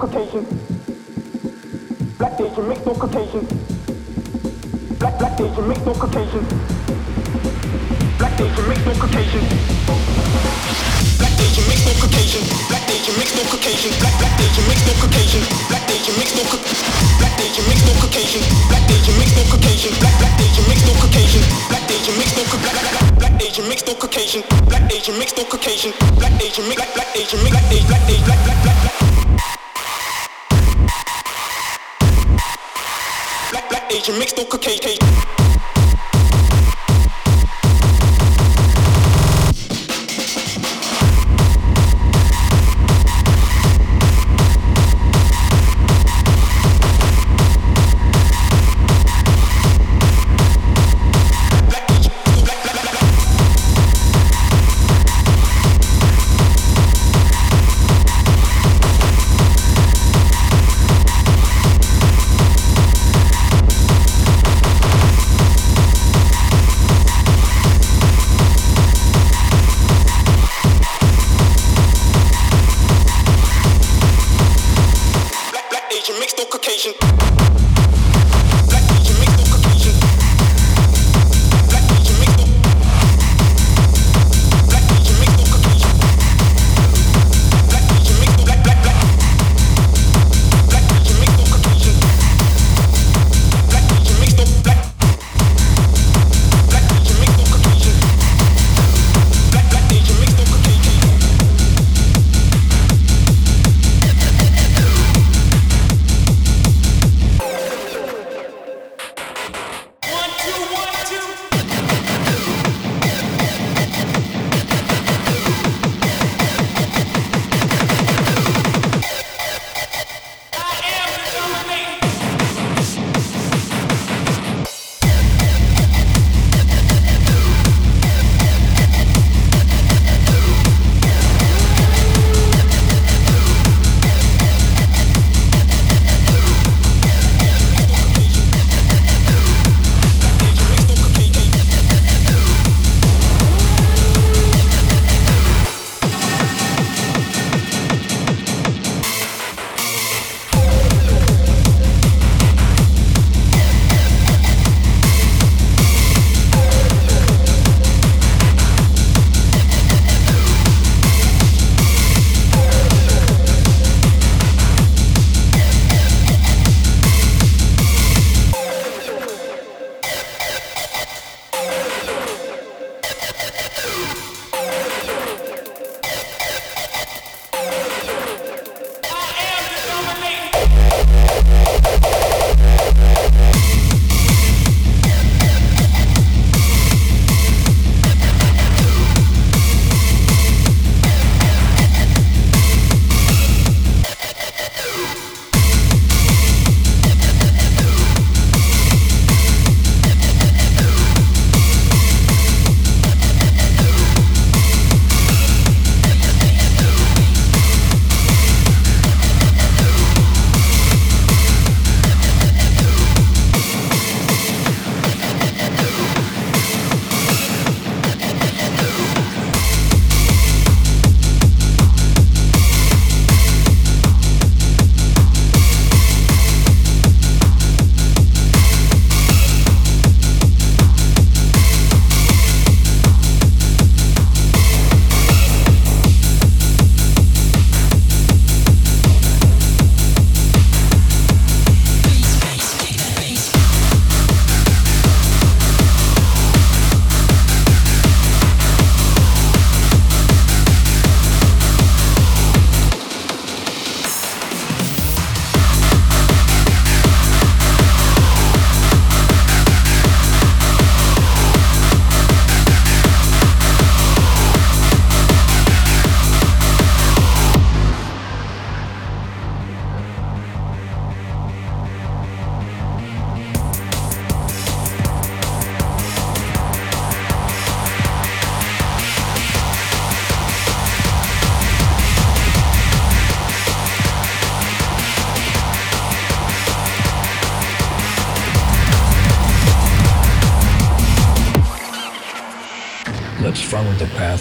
포커테이션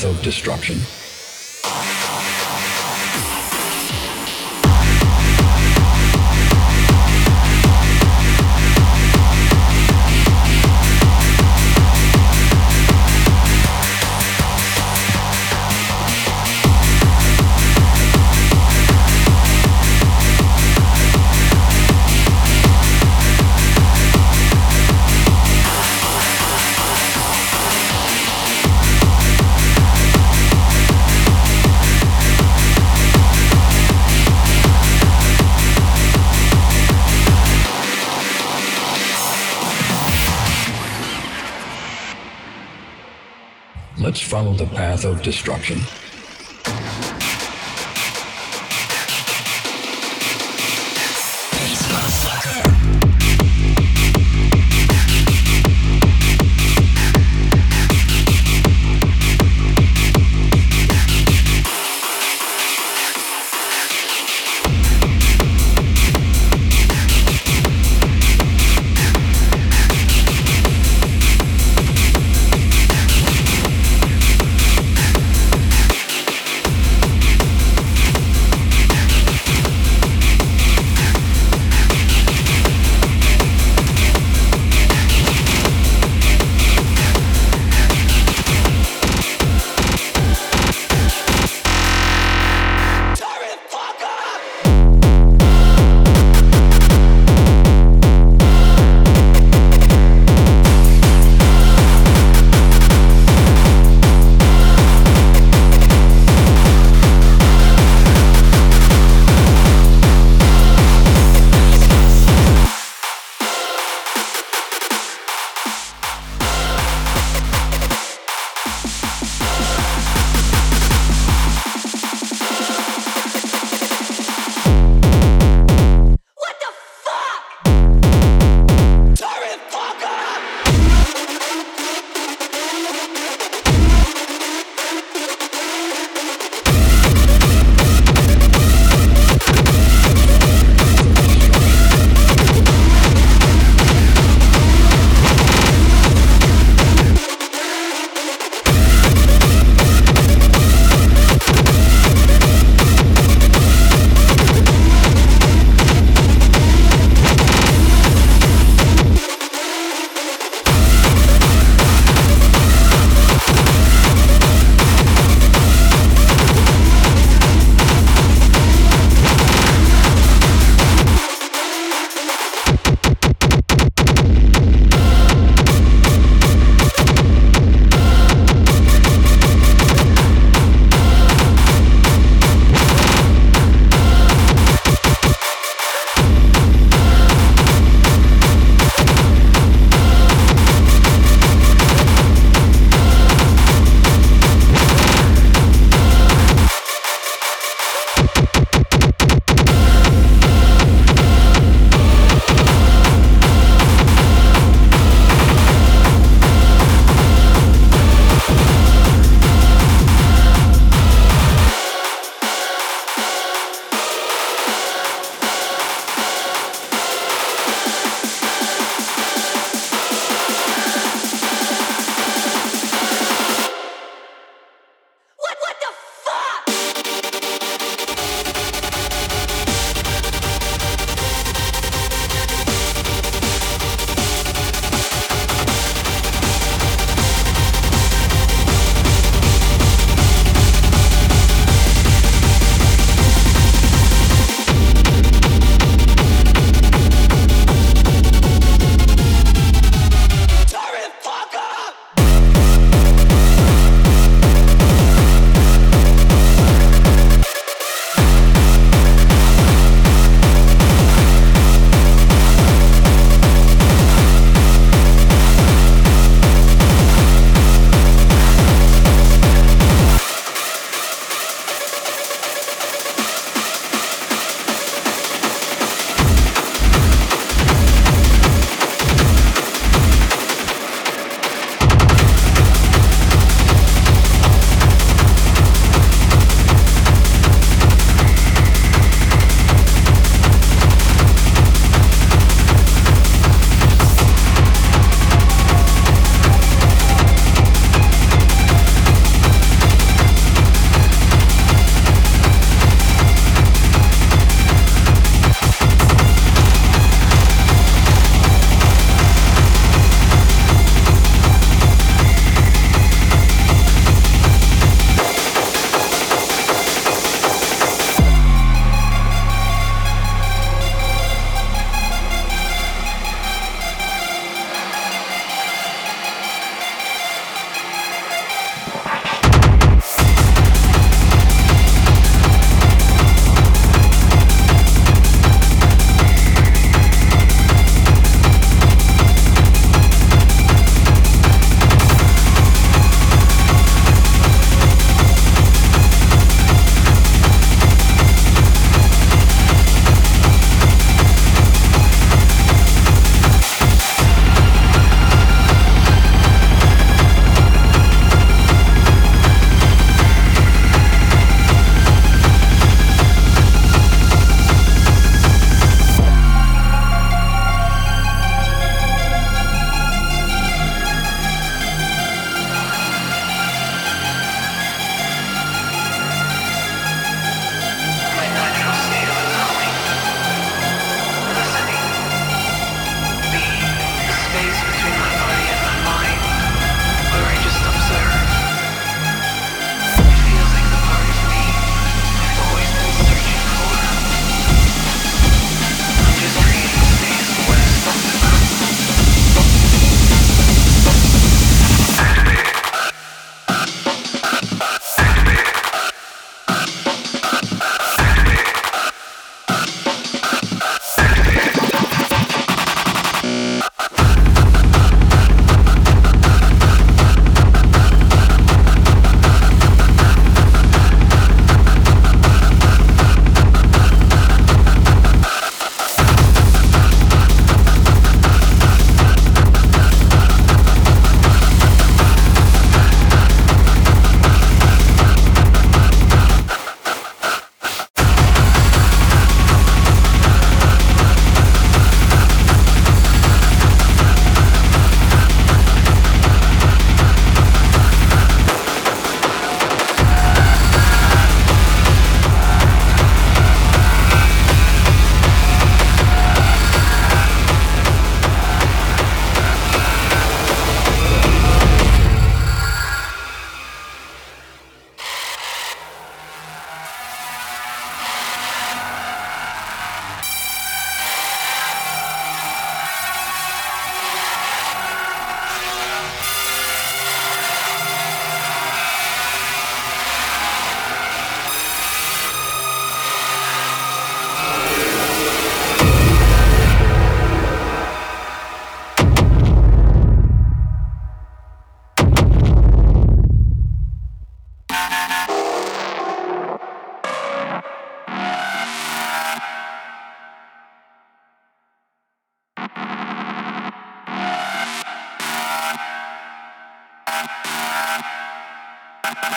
of destruction. Follow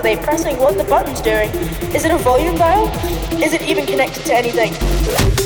are they pressing? What the buttons doing? Is it a volume dial? Is it even connected to anything?